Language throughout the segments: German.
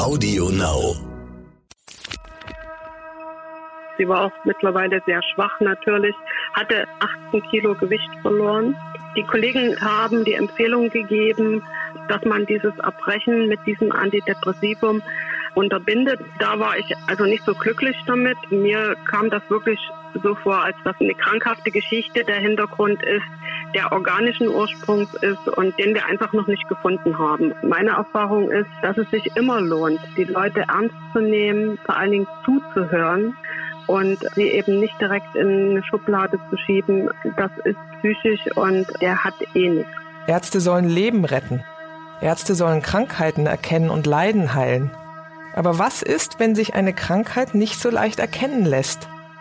Audio Now. Sie war auch mittlerweile sehr schwach natürlich, hatte 18 Kilo Gewicht verloren. Die Kollegen haben die Empfehlung gegeben, dass man dieses Erbrechen mit diesem Antidepressivum unterbindet. Da war ich also nicht so glücklich damit. Mir kam das wirklich so vor, als dass eine krankhafte Geschichte der Hintergrund ist, der organischen Ursprungs ist und den wir einfach noch nicht gefunden haben. Meine Erfahrung ist, dass es sich immer lohnt, die Leute ernst zu nehmen, vor allen Dingen zuzuhören und sie eben nicht direkt in eine Schublade zu schieben. Das ist psychisch und der hat eh nichts. Ärzte sollen Leben retten. Ärzte sollen Krankheiten erkennen und Leiden heilen. Aber was ist, wenn sich eine Krankheit nicht so leicht erkennen lässt?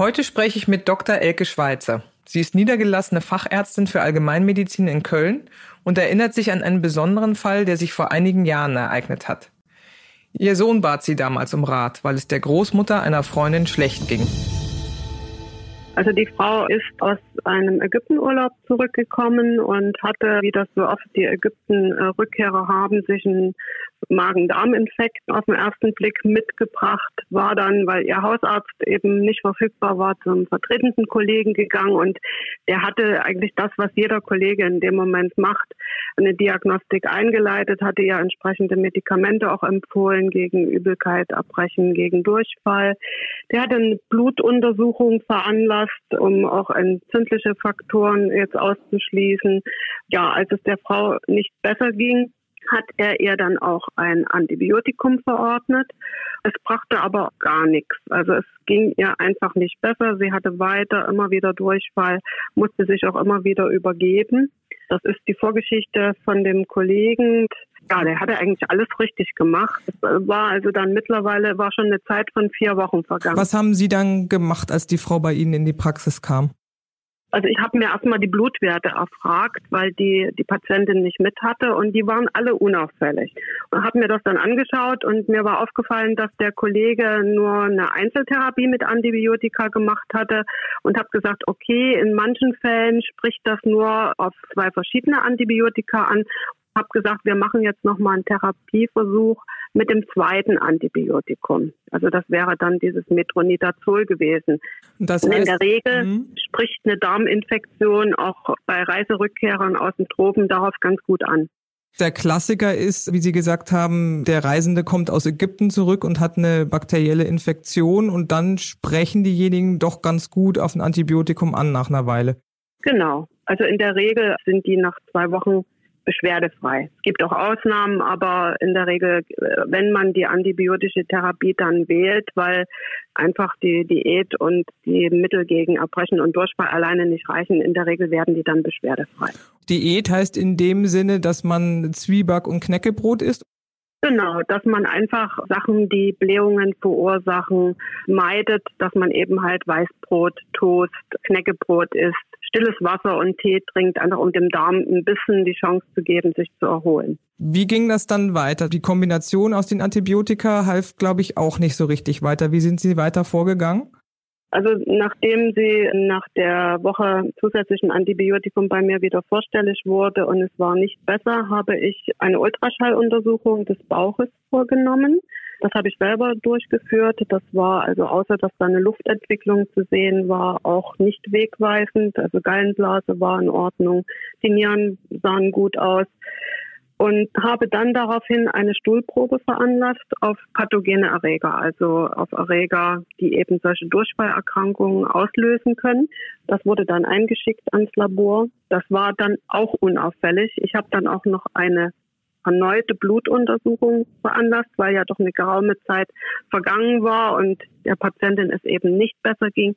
Heute spreche ich mit Dr. Elke Schweizer. Sie ist niedergelassene Fachärztin für Allgemeinmedizin in Köln und erinnert sich an einen besonderen Fall, der sich vor einigen Jahren ereignet hat. Ihr Sohn bat sie damals um Rat, weil es der Großmutter einer Freundin schlecht ging. Also die Frau ist aus einem Ägyptenurlaub zurückgekommen und hatte, wie das so oft die Ägypten-Rückkehrer haben, sich einen Magen-Darm-Infekt auf den ersten Blick mitgebracht, war dann, weil ihr Hausarzt eben nicht verfügbar war, zum vertretenden Kollegen gegangen und der hatte eigentlich das, was jeder Kollege in dem Moment macht, eine Diagnostik eingeleitet, hatte ja entsprechende Medikamente auch empfohlen gegen Übelkeit, Abbrechen, gegen Durchfall. Der hatte eine Blutuntersuchung veranlasst, um auch entzündliche Faktoren jetzt auszuschließen. Ja, als es der Frau nicht besser ging, hat er ihr dann auch ein Antibiotikum verordnet. Es brachte aber gar nichts. Also es ging ihr einfach nicht besser. Sie hatte weiter immer wieder Durchfall, musste sich auch immer wieder übergeben. Das ist die Vorgeschichte von dem Kollegen. Ja, der hatte eigentlich alles richtig gemacht. Es war also dann mittlerweile, war schon eine Zeit von vier Wochen vergangen. Was haben Sie dann gemacht, als die Frau bei Ihnen in die Praxis kam? Also ich habe mir erstmal die Blutwerte erfragt, weil die die Patientin nicht mit hatte und die waren alle unauffällig. Und habe mir das dann angeschaut und mir war aufgefallen, dass der Kollege nur eine Einzeltherapie mit Antibiotika gemacht hatte und habe gesagt, okay, in manchen Fällen spricht das nur auf zwei verschiedene Antibiotika an habe gesagt, wir machen jetzt nochmal einen Therapieversuch mit dem zweiten Antibiotikum. Also das wäre dann dieses Metronidazol gewesen. Das heißt, in der Regel mh. spricht eine Darminfektion auch bei Reiserückkehrern aus den Tropen darauf ganz gut an. Der Klassiker ist, wie Sie gesagt haben, der Reisende kommt aus Ägypten zurück und hat eine bakterielle Infektion und dann sprechen diejenigen doch ganz gut auf ein Antibiotikum an nach einer Weile. Genau. Also in der Regel sind die nach zwei Wochen beschwerdefrei. Es gibt auch Ausnahmen, aber in der Regel, wenn man die antibiotische Therapie dann wählt, weil einfach die Diät und die Mittel gegen Erbrechen und Durchfall alleine nicht reichen, in der Regel werden die dann beschwerdefrei. Diät heißt in dem Sinne, dass man Zwieback und Knäckebrot isst? Genau, dass man einfach Sachen, die Blähungen verursachen, meidet, dass man eben halt Weißbrot, Toast, Knäckebrot isst, stilles Wasser und Tee trinkt, einfach um dem Darm ein bisschen die Chance zu geben, sich zu erholen. Wie ging das dann weiter? Die Kombination aus den Antibiotika half, glaube ich, auch nicht so richtig weiter. Wie sind Sie weiter vorgegangen? Also nachdem sie nach der Woche zusätzlichen Antibiotikum bei mir wieder vorstellig wurde und es war nicht besser, habe ich eine Ultraschalluntersuchung des Bauches vorgenommen. Das habe ich selber durchgeführt. Das war also außer dass da eine Luftentwicklung zu sehen war, auch nicht wegweisend. Also Gallenblase war in Ordnung, die Nieren sahen gut aus und habe dann daraufhin eine Stuhlprobe veranlasst auf pathogene Erreger, also auf Erreger, die eben solche Durchfallerkrankungen auslösen können. Das wurde dann eingeschickt ans Labor. Das war dann auch unauffällig. Ich habe dann auch noch eine erneute Blutuntersuchung veranlasst, weil ja doch eine geraume Zeit vergangen war und der Patientin es eben nicht besser ging.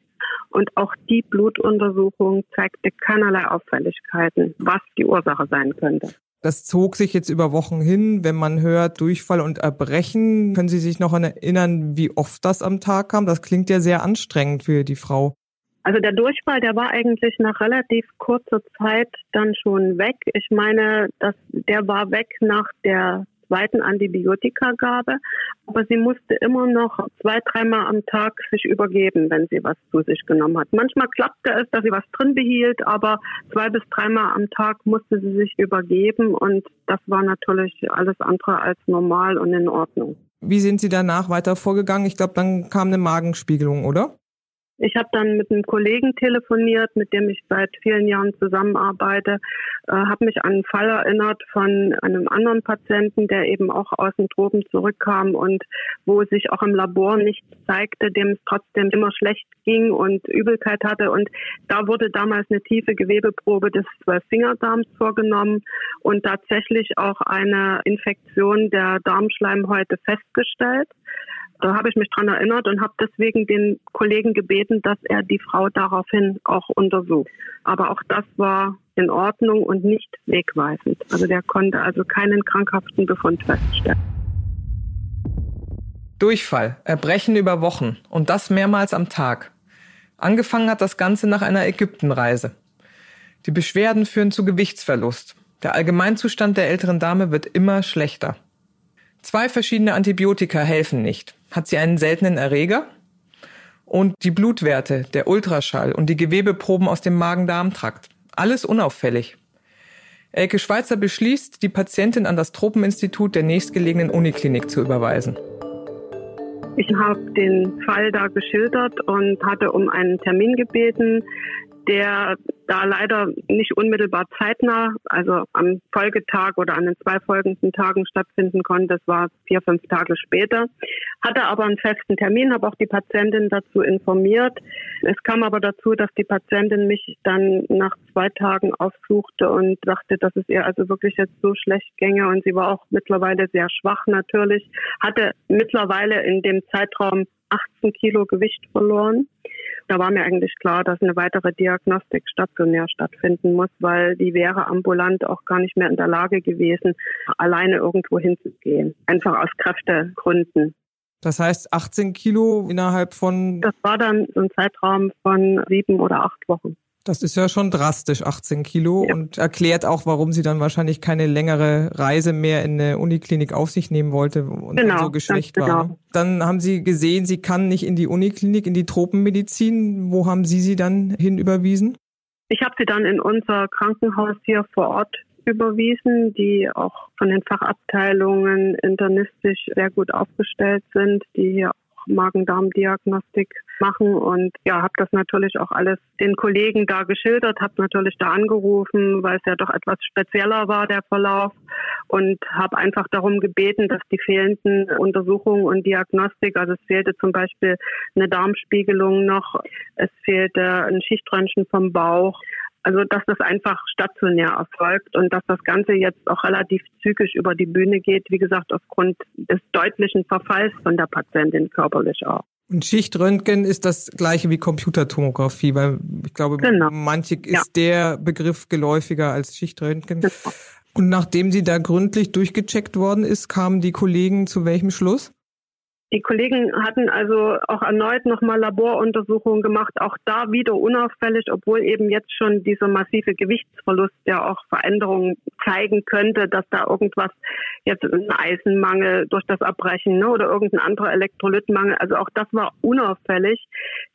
Und auch die Blutuntersuchung zeigte keinerlei Auffälligkeiten, was die Ursache sein könnte. Das zog sich jetzt über Wochen hin. Wenn man hört Durchfall und Erbrechen, können Sie sich noch erinnern, wie oft das am Tag kam? Das klingt ja sehr anstrengend für die Frau. Also der Durchfall, der war eigentlich nach relativ kurzer Zeit dann schon weg. Ich meine, dass der war weg nach der zweiten Antibiotikagabe, aber sie musste immer noch zwei, dreimal am Tag sich übergeben, wenn sie was zu sich genommen hat. Manchmal klappte es, dass sie was drin behielt, aber zwei bis dreimal am Tag musste sie sich übergeben und das war natürlich alles andere als normal und in Ordnung. Wie sind Sie danach weiter vorgegangen? Ich glaube, dann kam eine Magenspiegelung, oder? Ich habe dann mit einem Kollegen telefoniert, mit dem ich seit vielen Jahren zusammenarbeite, äh, habe mich an einen Fall erinnert von einem anderen Patienten, der eben auch aus den Tropen zurückkam und wo sich auch im Labor nichts zeigte, dem es trotzdem immer schlecht ging und Übelkeit hatte. Und da wurde damals eine tiefe Gewebeprobe des Zwölffingerdarms vorgenommen und tatsächlich auch eine Infektion der Darmschleimhäute festgestellt. Da habe ich mich dran erinnert und habe deswegen den Kollegen gebeten, dass er die Frau daraufhin auch untersucht. Aber auch das war in Ordnung und nicht wegweisend. Also der konnte also keinen krankhaften Befund feststellen. Durchfall, Erbrechen über Wochen und das mehrmals am Tag. Angefangen hat das Ganze nach einer Ägyptenreise. Die Beschwerden führen zu Gewichtsverlust. Der Allgemeinzustand der älteren Dame wird immer schlechter. Zwei verschiedene Antibiotika helfen nicht. Hat sie einen seltenen Erreger? Und die Blutwerte, der Ultraschall und die Gewebeproben aus dem Magen-Darm-Trakt. Alles unauffällig. Elke Schweizer beschließt, die Patientin an das Tropeninstitut der nächstgelegenen Uniklinik zu überweisen. Ich habe den Fall da geschildert und hatte um einen Termin gebeten der da leider nicht unmittelbar zeitnah, also am Folgetag oder an den zwei folgenden Tagen stattfinden konnte. Das war vier, fünf Tage später. Hatte aber einen festen Termin, habe auch die Patientin dazu informiert. Es kam aber dazu, dass die Patientin mich dann nach zwei Tagen aufsuchte und sagte, dass es ihr also wirklich jetzt so schlecht ginge und sie war auch mittlerweile sehr schwach natürlich, hatte mittlerweile in dem Zeitraum 18 Kilo Gewicht verloren. Da war mir eigentlich klar, dass eine weitere Diagnostik stationär stattfinden muss, weil die wäre ambulant auch gar nicht mehr in der Lage gewesen, alleine irgendwo hinzugehen. Einfach aus Kräftegründen. Das heißt 18 Kilo innerhalb von. Das war dann so ein Zeitraum von sieben oder acht Wochen. Das ist ja schon drastisch, 18 Kilo ja. und erklärt auch, warum sie dann wahrscheinlich keine längere Reise mehr in eine Uniklinik auf sich nehmen wollte und genau, so geschwächt genau. war. Dann haben Sie gesehen, sie kann nicht in die Uniklinik, in die Tropenmedizin. Wo haben Sie sie dann hinüberwiesen? Ich habe sie dann in unser Krankenhaus hier vor Ort überwiesen, die auch von den Fachabteilungen internistisch sehr gut aufgestellt sind, die hier Magen-Darm-Diagnostik machen. Und ja, habe das natürlich auch alles den Kollegen da geschildert, habe natürlich da angerufen, weil es ja doch etwas spezieller war, der Verlauf. Und habe einfach darum gebeten, dass die fehlenden Untersuchungen und Diagnostik, also es fehlte zum Beispiel eine Darmspiegelung noch, es fehlte ein Schichtröntgen vom Bauch, also dass das einfach stationär erfolgt und dass das Ganze jetzt auch relativ zügig über die Bühne geht, wie gesagt, aufgrund des deutlichen Verfalls von der Patientin körperlich auch. Und Schichtröntgen ist das gleiche wie Computertomographie, weil ich glaube, genau. manche ist ja. der Begriff geläufiger als Schichtröntgen. Genau. Und nachdem sie da gründlich durchgecheckt worden ist, kamen die Kollegen zu welchem Schluss? Die Kollegen hatten also auch erneut nochmal Laboruntersuchungen gemacht, auch da wieder unauffällig, obwohl eben jetzt schon dieser massive Gewichtsverlust ja auch Veränderungen zeigen könnte, dass da irgendwas jetzt ein Eisenmangel durch das Erbrechen ne, oder irgendein anderer Elektrolytmangel, also auch das war unauffällig.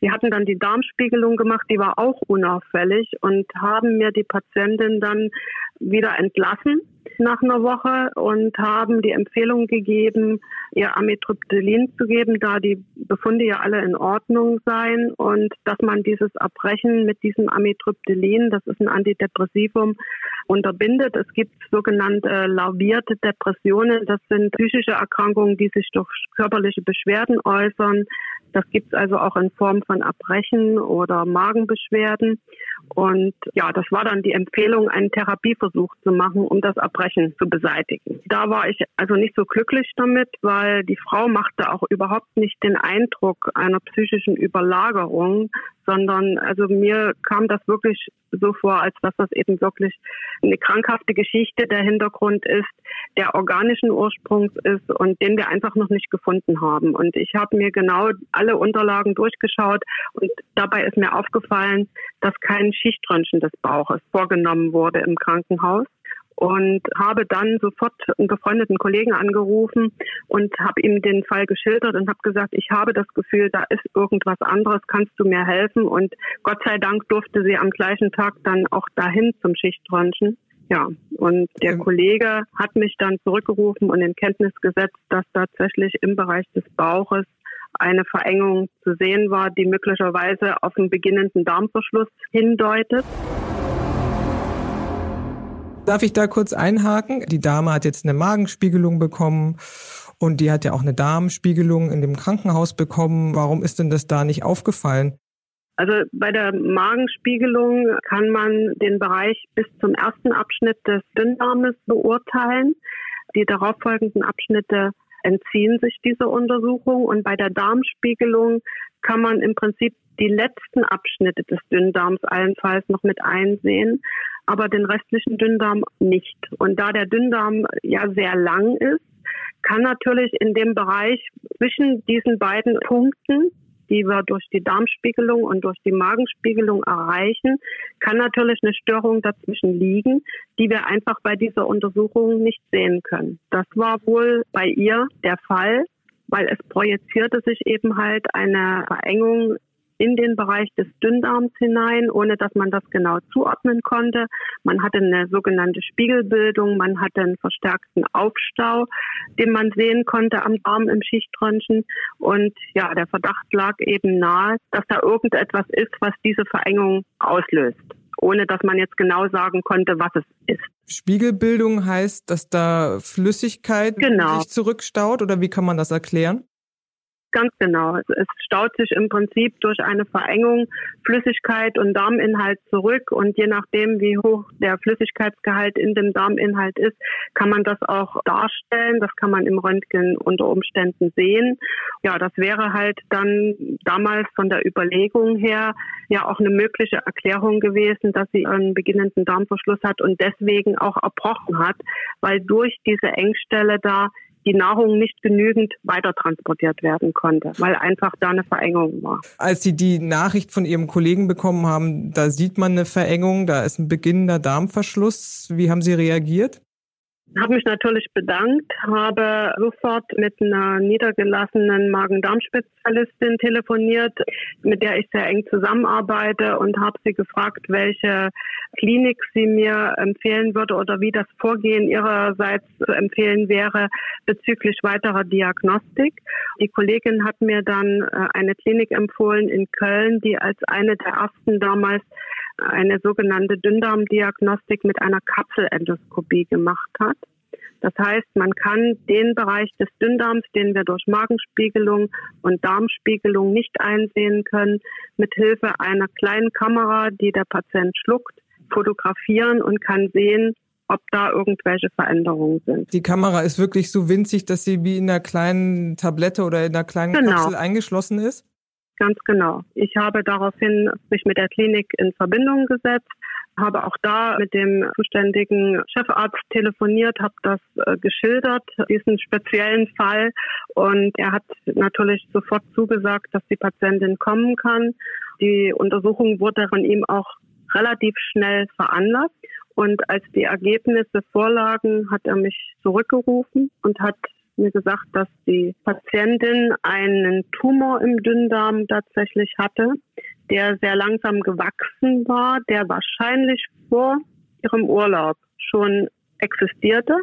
Sie hatten dann die Darmspiegelung gemacht, die war auch unauffällig und haben mir die Patientin dann wieder entlassen nach einer Woche und haben die Empfehlung gegeben, ihr Amitriptylin zu geben, da die Befunde ja alle in Ordnung seien und dass man dieses Erbrechen mit diesem Amitriptylin, das ist ein Antidepressivum, unterbindet. Es gibt sogenannte larvierte Depressionen. Das sind psychische Erkrankungen, die sich durch körperliche Beschwerden äußern. Das gibt es also auch in Form von Erbrechen oder Magenbeschwerden. Und ja, das war dann die Empfehlung, einen Therapieversuch zu machen, um das Erbrechen zu beseitigen. Da war ich also nicht so glücklich damit, weil die Frau machte auch überhaupt nicht den Eindruck einer psychischen Überlagerung, sondern also mir kam das wirklich so vor, als dass das eben wirklich eine krankhafte Geschichte der Hintergrund ist, der organischen Ursprungs ist und den wir einfach noch nicht gefunden haben. Und ich habe mir genau alle Unterlagen durchgeschaut und dabei ist mir aufgefallen, dass kein Schichtröntgen des Bauches vorgenommen wurde im Krankenhaus und habe dann sofort einen befreundeten Kollegen angerufen und habe ihm den Fall geschildert und habe gesagt, ich habe das Gefühl, da ist irgendwas anderes, kannst du mir helfen? Und Gott sei Dank durfte sie am gleichen Tag dann auch dahin zum Schichtröntgen. Ja, und der mhm. Kollege hat mich dann zurückgerufen und in Kenntnis gesetzt, dass tatsächlich im Bereich des Bauches eine Verengung zu sehen war, die möglicherweise auf einen beginnenden Darmverschluss hindeutet. Darf ich da kurz einhaken? Die Dame hat jetzt eine Magenspiegelung bekommen und die hat ja auch eine Darmspiegelung in dem Krankenhaus bekommen. Warum ist denn das da nicht aufgefallen? Also bei der Magenspiegelung kann man den Bereich bis zum ersten Abschnitt des Dünndarmes beurteilen. Die darauffolgenden Abschnitte entziehen sich dieser Untersuchung und bei der Darmspiegelung kann man im Prinzip die letzten Abschnitte des Dünndarms allenfalls noch mit einsehen aber den restlichen Dünndarm nicht. Und da der Dünndarm ja sehr lang ist, kann natürlich in dem Bereich zwischen diesen beiden Punkten, die wir durch die Darmspiegelung und durch die Magenspiegelung erreichen, kann natürlich eine Störung dazwischen liegen, die wir einfach bei dieser Untersuchung nicht sehen können. Das war wohl bei ihr der Fall, weil es projizierte sich eben halt eine Verengung in den Bereich des Dünndarms hinein, ohne dass man das genau zuordnen konnte. Man hatte eine sogenannte Spiegelbildung, man hatte einen verstärkten Aufstau, den man sehen konnte am Darm im Schichtröntgen. Und ja, der Verdacht lag eben nahe, dass da irgendetwas ist, was diese Verengung auslöst ohne dass man jetzt genau sagen konnte, was es ist. Spiegelbildung heißt, dass da Flüssigkeit genau. sich zurückstaut oder wie kann man das erklären? Ganz genau. Es staut sich im Prinzip durch eine Verengung Flüssigkeit und Darminhalt zurück und je nachdem, wie hoch der Flüssigkeitsgehalt in dem Darminhalt ist, kann man das auch darstellen. Das kann man im Röntgen unter Umständen sehen. Ja, das wäre halt dann damals von der Überlegung her ja auch eine mögliche Erklärung gewesen, dass sie einen beginnenden Darmverschluss hat und deswegen auch erbrochen hat, weil durch diese Engstelle da die Nahrung nicht genügend weiter transportiert werden konnte, weil einfach da eine Verengung war. Als Sie die Nachricht von Ihrem Kollegen bekommen haben, da sieht man eine Verengung, da ist ein beginnender Darmverschluss. Wie haben Sie reagiert? Habe mich natürlich bedankt, habe sofort mit einer niedergelassenen Magen-Darm-Spezialistin telefoniert, mit der ich sehr eng zusammenarbeite und habe sie gefragt, welche Klinik sie mir empfehlen würde oder wie das Vorgehen ihrerseits zu empfehlen wäre bezüglich weiterer Diagnostik. Die Kollegin hat mir dann äh, eine Klinik empfohlen in Köln, die als eine der ersten damals eine sogenannte Dünndarmdiagnostik mit einer Kapselendoskopie gemacht hat. Das heißt, man kann den Bereich des Dünndarms, den wir durch Magenspiegelung und Darmspiegelung nicht einsehen können, mit Hilfe einer kleinen Kamera, die der Patient schluckt, fotografieren und kann sehen, ob da irgendwelche Veränderungen sind. Die Kamera ist wirklich so winzig, dass sie wie in einer kleinen Tablette oder in einer kleinen genau. Kapsel eingeschlossen ist? Ganz genau. Ich habe daraufhin mich mit der Klinik in Verbindung gesetzt, habe auch da mit dem zuständigen Chefarzt telefoniert, habe das äh, geschildert, diesen speziellen Fall. Und er hat natürlich sofort zugesagt, dass die Patientin kommen kann. Die Untersuchung wurde von ihm auch relativ schnell veranlasst. Und als die Ergebnisse vorlagen, hat er mich zurückgerufen und hat mir gesagt, dass die Patientin einen Tumor im Dünndarm tatsächlich hatte, der sehr langsam gewachsen war, der wahrscheinlich vor ihrem Urlaub schon existierte,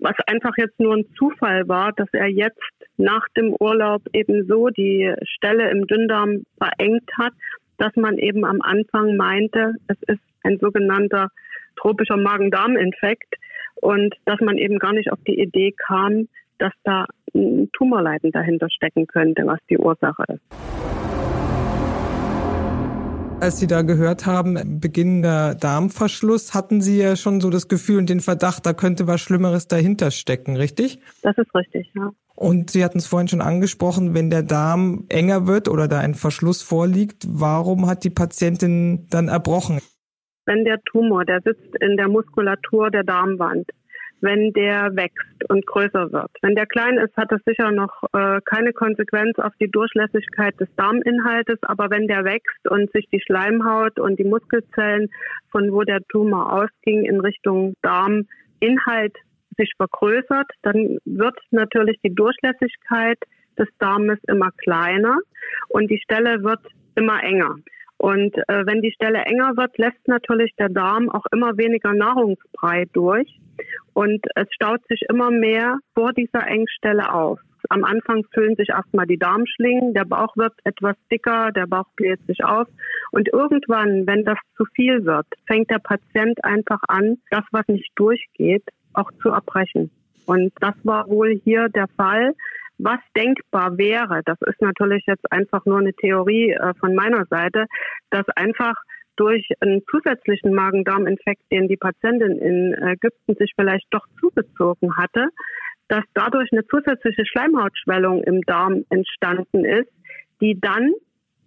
was einfach jetzt nur ein Zufall war, dass er jetzt nach dem Urlaub eben so die Stelle im Dünndarm verengt hat, dass man eben am Anfang meinte, es ist ein sogenannter tropischer Magen-Darm-Infekt und dass man eben gar nicht auf die Idee kam, dass da ein Tumorleiden dahinter stecken könnte, was die Ursache ist. Als Sie da gehört haben, beginnender Darmverschluss, hatten Sie ja schon so das Gefühl und den Verdacht, da könnte was Schlimmeres dahinter stecken, richtig? Das ist richtig, ja. Und Sie hatten es vorhin schon angesprochen, wenn der Darm enger wird oder da ein Verschluss vorliegt, warum hat die Patientin dann erbrochen? Wenn der Tumor, der sitzt in der Muskulatur der Darmwand, wenn der wächst und größer wird. Wenn der klein ist, hat das sicher noch äh, keine Konsequenz auf die Durchlässigkeit des Darminhaltes, aber wenn der wächst und sich die Schleimhaut und die Muskelzellen, von wo der Tumor ausging, in Richtung Darminhalt sich vergrößert, dann wird natürlich die Durchlässigkeit des Darmes immer kleiner und die Stelle wird immer enger. Und äh, wenn die Stelle enger wird, lässt natürlich der Darm auch immer weniger Nahrungsbrei durch und es staut sich immer mehr vor dieser Engstelle auf. Am Anfang füllen sich erstmal die Darmschlingen, der Bauch wird etwas dicker, der Bauch bläht sich auf und irgendwann, wenn das zu viel wird, fängt der Patient einfach an, das, was nicht durchgeht, auch zu erbrechen. Und das war wohl hier der Fall. Was denkbar wäre, das ist natürlich jetzt einfach nur eine Theorie äh, von meiner Seite, dass einfach durch einen zusätzlichen Magen-Darm-Infekt, den die Patientin in Ägypten sich vielleicht doch zugezogen hatte, dass dadurch eine zusätzliche Schleimhautschwellung im Darm entstanden ist, die dann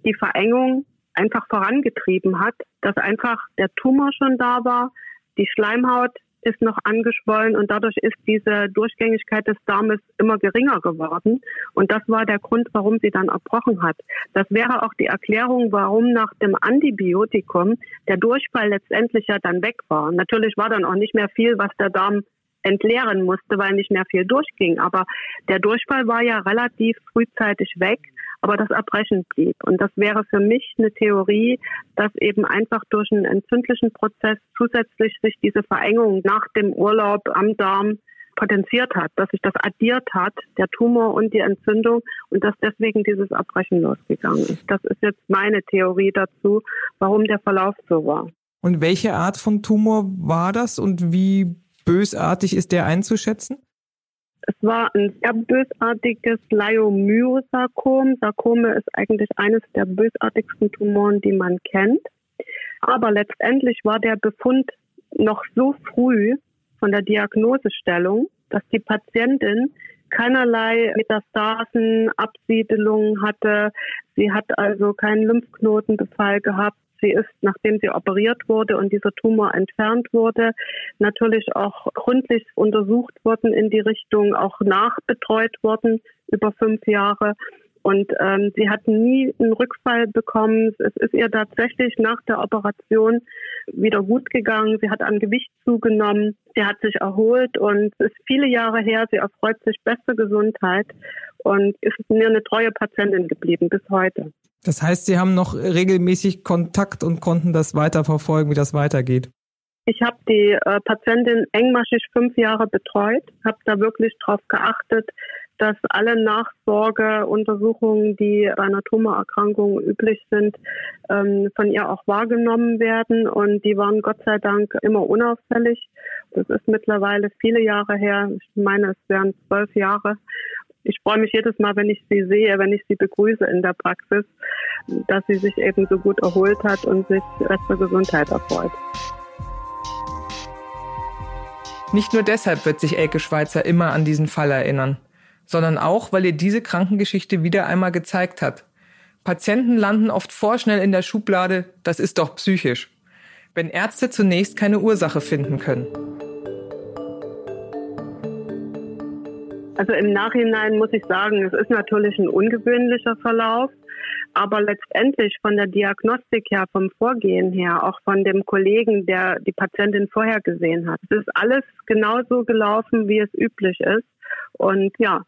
die Verengung einfach vorangetrieben hat, dass einfach der Tumor schon da war, die Schleimhaut ist noch angeschwollen und dadurch ist diese Durchgängigkeit des Darmes immer geringer geworden. Und das war der Grund, warum sie dann erbrochen hat. Das wäre auch die Erklärung, warum nach dem Antibiotikum der Durchfall letztendlich ja dann weg war. Natürlich war dann auch nicht mehr viel, was der Darm entleeren musste, weil nicht mehr viel durchging. Aber der Durchfall war ja relativ frühzeitig weg aber das Erbrechen blieb. Und das wäre für mich eine Theorie, dass eben einfach durch einen entzündlichen Prozess zusätzlich sich diese Verengung nach dem Urlaub am Darm potenziert hat, dass sich das addiert hat, der Tumor und die Entzündung und dass deswegen dieses Erbrechen losgegangen ist. Das ist jetzt meine Theorie dazu, warum der Verlauf so war. Und welche Art von Tumor war das und wie bösartig ist der einzuschätzen? Es war ein sehr bösartiges Leiomyosarkom. Sarkome ist eigentlich eines der bösartigsten Tumoren, die man kennt. Aber letztendlich war der Befund noch so früh von der Diagnosestellung, dass die Patientin keinerlei Metastasen, Absiedelungen hatte. Sie hat also keinen Lymphknotenbefall gehabt. Sie ist, nachdem sie operiert wurde und dieser Tumor entfernt wurde, natürlich auch gründlich untersucht worden in die Richtung, auch nachbetreut worden über fünf Jahre. Und ähm, sie hat nie einen Rückfall bekommen. Es ist ihr tatsächlich nach der Operation wieder gut gegangen. Sie hat an Gewicht zugenommen. Sie hat sich erholt und es ist viele Jahre her. Sie erfreut sich beste Gesundheit und ist mir eine treue Patientin geblieben bis heute. Das heißt, Sie haben noch regelmäßig Kontakt und konnten das weiterverfolgen, wie das weitergeht. Ich habe die äh, Patientin engmaschig fünf Jahre betreut, habe da wirklich darauf geachtet, dass alle Nachsorgeuntersuchungen, die bei einer Tumorerkrankung üblich sind, ähm, von ihr auch wahrgenommen werden. Und die waren Gott sei Dank immer unauffällig. Das ist mittlerweile viele Jahre her. Ich meine, es wären zwölf Jahre ich freue mich jedes Mal, wenn ich sie sehe, wenn ich sie begrüße in der Praxis, dass sie sich eben so gut erholt hat und sich beste Gesundheit erfreut. Nicht nur deshalb wird sich Elke Schweizer immer an diesen Fall erinnern, sondern auch, weil ihr diese Krankengeschichte wieder einmal gezeigt hat. Patienten landen oft vorschnell in der Schublade, das ist doch psychisch, wenn Ärzte zunächst keine Ursache finden können. Also im Nachhinein muss ich sagen, es ist natürlich ein ungewöhnlicher Verlauf, aber letztendlich von der Diagnostik her, vom Vorgehen her, auch von dem Kollegen, der die Patientin vorher gesehen hat, es ist alles genauso gelaufen, wie es üblich ist. Und ja,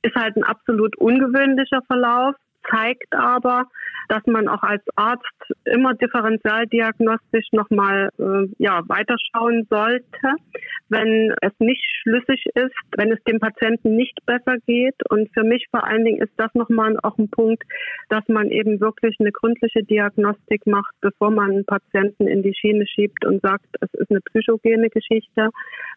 ist halt ein absolut ungewöhnlicher Verlauf, zeigt aber, dass man auch als Arzt immer differenzialdiagnostisch nochmal äh, ja, weiterschauen sollte, wenn es nicht schlüssig ist, wenn es dem Patienten nicht besser geht. Und für mich vor allen Dingen ist das nochmal auch ein Punkt, dass man eben wirklich eine gründliche Diagnostik macht, bevor man einen Patienten in die Schiene schiebt und sagt, es ist eine psychogene Geschichte.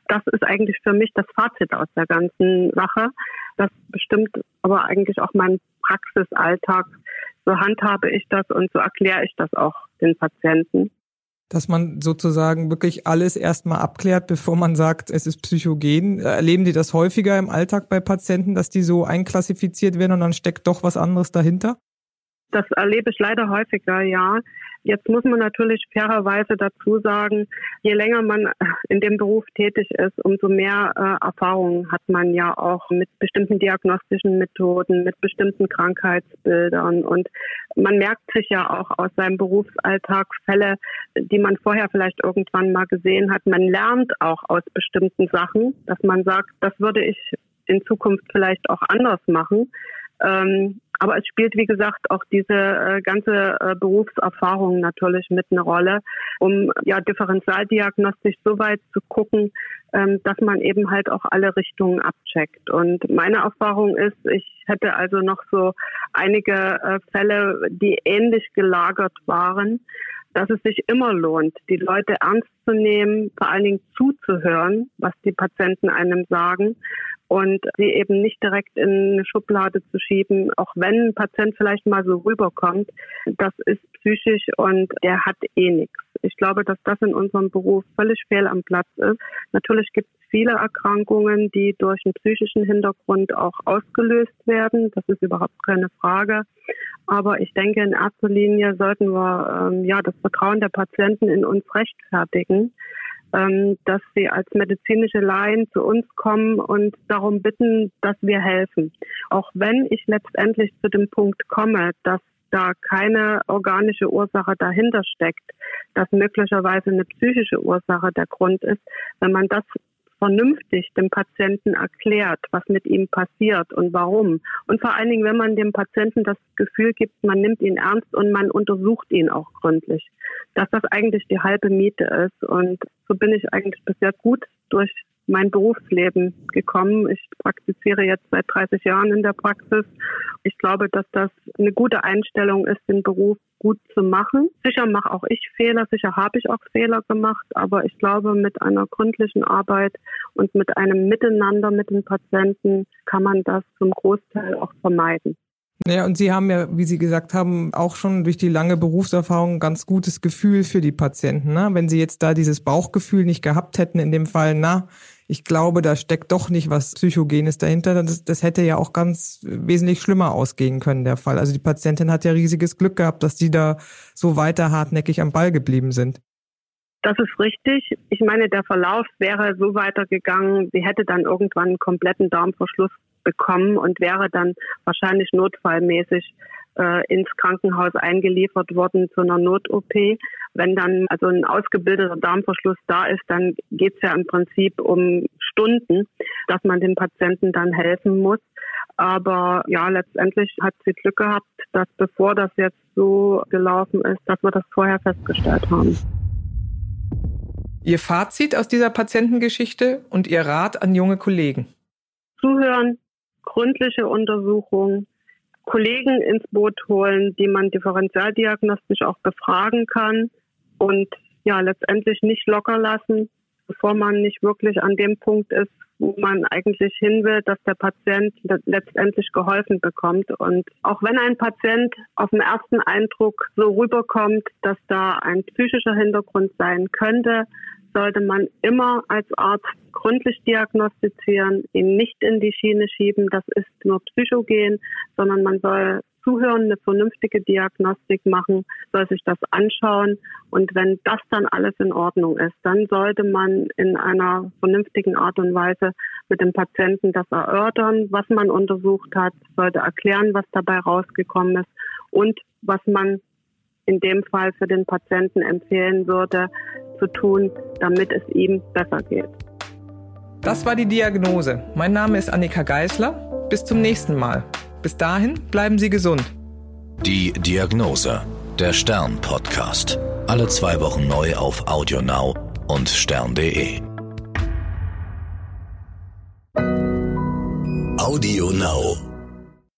Das ist eigentlich für mich das Fazit aus der ganzen Sache Das bestimmt aber eigentlich auch mein Praxisalltag. So handhabe ich das und so erkläre ich das auch den Patienten dass man sozusagen wirklich alles erstmal abklärt, bevor man sagt, es ist psychogen. Erleben die das häufiger im Alltag bei Patienten, dass die so einklassifiziert werden und dann steckt doch was anderes dahinter? Das erlebe ich leider häufiger, ja. Jetzt muss man natürlich fairerweise dazu sagen, je länger man in dem Beruf tätig ist, umso mehr äh, Erfahrung hat man ja auch mit bestimmten diagnostischen Methoden, mit bestimmten Krankheitsbildern. Und man merkt sich ja auch aus seinem Berufsalltag Fälle, die man vorher vielleicht irgendwann mal gesehen hat. Man lernt auch aus bestimmten Sachen, dass man sagt, das würde ich in Zukunft vielleicht auch anders machen. Ähm, aber es spielt, wie gesagt, auch diese äh, ganze äh, Berufserfahrung natürlich mit eine Rolle, um ja differenzialdiagnostisch so weit zu gucken, ähm, dass man eben halt auch alle Richtungen abcheckt. Und meine Erfahrung ist, ich hätte also noch so einige äh, Fälle, die ähnlich gelagert waren, dass es sich immer lohnt, die Leute ernst zu nehmen, vor allen Dingen zuzuhören, was die Patienten einem sagen und sie eben nicht direkt in eine Schublade zu schieben, auch wenn ein Patient vielleicht mal so rüberkommt, das ist psychisch und der hat eh nichts. Ich glaube, dass das in unserem Beruf völlig fehl am Platz ist. Natürlich gibt es viele Erkrankungen, die durch einen psychischen Hintergrund auch ausgelöst werden. Das ist überhaupt keine Frage. Aber ich denke, in erster Linie sollten wir ähm, ja das Vertrauen der Patienten in uns rechtfertigen ähm, dass sie als medizinische Laien zu uns kommen und darum bitten, dass wir helfen. Auch wenn ich letztendlich zu dem Punkt komme, dass da keine organische Ursache dahinter steckt, dass möglicherweise eine psychische Ursache der Grund ist, wenn man das vernünftig dem Patienten erklärt, was mit ihm passiert und warum. Und vor allen Dingen, wenn man dem Patienten das Gefühl gibt, man nimmt ihn ernst und man untersucht ihn auch gründlich, dass das eigentlich die halbe Miete ist. Und so bin ich eigentlich bisher gut durch mein Berufsleben gekommen. Ich praktiziere jetzt seit 30 Jahren in der Praxis. Ich glaube, dass das eine gute Einstellung ist, den Beruf gut zu machen. Sicher mache auch ich Fehler, sicher habe ich auch Fehler gemacht, aber ich glaube, mit einer gründlichen Arbeit und mit einem Miteinander mit den Patienten kann man das zum Großteil auch vermeiden. Ja, und Sie haben ja, wie Sie gesagt haben, auch schon durch die lange Berufserfahrung ein ganz gutes Gefühl für die Patienten. Ne? Wenn Sie jetzt da dieses Bauchgefühl nicht gehabt hätten, in dem Fall, na, ich glaube, da steckt doch nicht was Psychogenes dahinter. Das, das hätte ja auch ganz wesentlich schlimmer ausgehen können, der Fall. Also die Patientin hat ja riesiges Glück gehabt, dass die da so weiter hartnäckig am Ball geblieben sind. Das ist richtig. Ich meine, der Verlauf wäre so weitergegangen, sie hätte dann irgendwann einen kompletten Darmverschluss bekommen und wäre dann wahrscheinlich notfallmäßig äh, ins Krankenhaus eingeliefert worden zu einer Not-OP. Wenn dann also ein ausgebildeter Darmverschluss da ist, dann geht es ja im Prinzip um Stunden, dass man den Patienten dann helfen muss. Aber ja, letztendlich hat sie Glück gehabt, dass bevor das jetzt so gelaufen ist, dass wir das vorher festgestellt haben. Ihr Fazit aus dieser Patientengeschichte und Ihr Rat an junge Kollegen? Zuhören, gründliche Untersuchung, Kollegen ins Boot holen, die man differenzialdiagnostisch auch befragen kann und ja, letztendlich nicht locker lassen, bevor man nicht wirklich an dem Punkt ist, wo man eigentlich hin will, dass der Patient letztendlich geholfen bekommt. Und auch wenn ein Patient auf den ersten Eindruck so rüberkommt, dass da ein psychischer Hintergrund sein könnte, sollte man immer als Arzt gründlich diagnostizieren, ihn nicht in die Schiene schieben, das ist nur psychogen, sondern man soll zuhören, eine vernünftige Diagnostik machen, soll sich das anschauen. Und wenn das dann alles in Ordnung ist, dann sollte man in einer vernünftigen Art und Weise mit dem Patienten das erörtern, was man untersucht hat, sollte erklären, was dabei rausgekommen ist und was man in dem Fall für den Patienten empfehlen würde, zu tun, damit es ihm besser geht. Das war die Diagnose. Mein Name ist Annika Geisler. Bis zum nächsten Mal. Bis dahin bleiben Sie gesund. Die Diagnose, der Stern-Podcast. Alle zwei Wochen neu auf AudioNow und stern.de. AudioNow.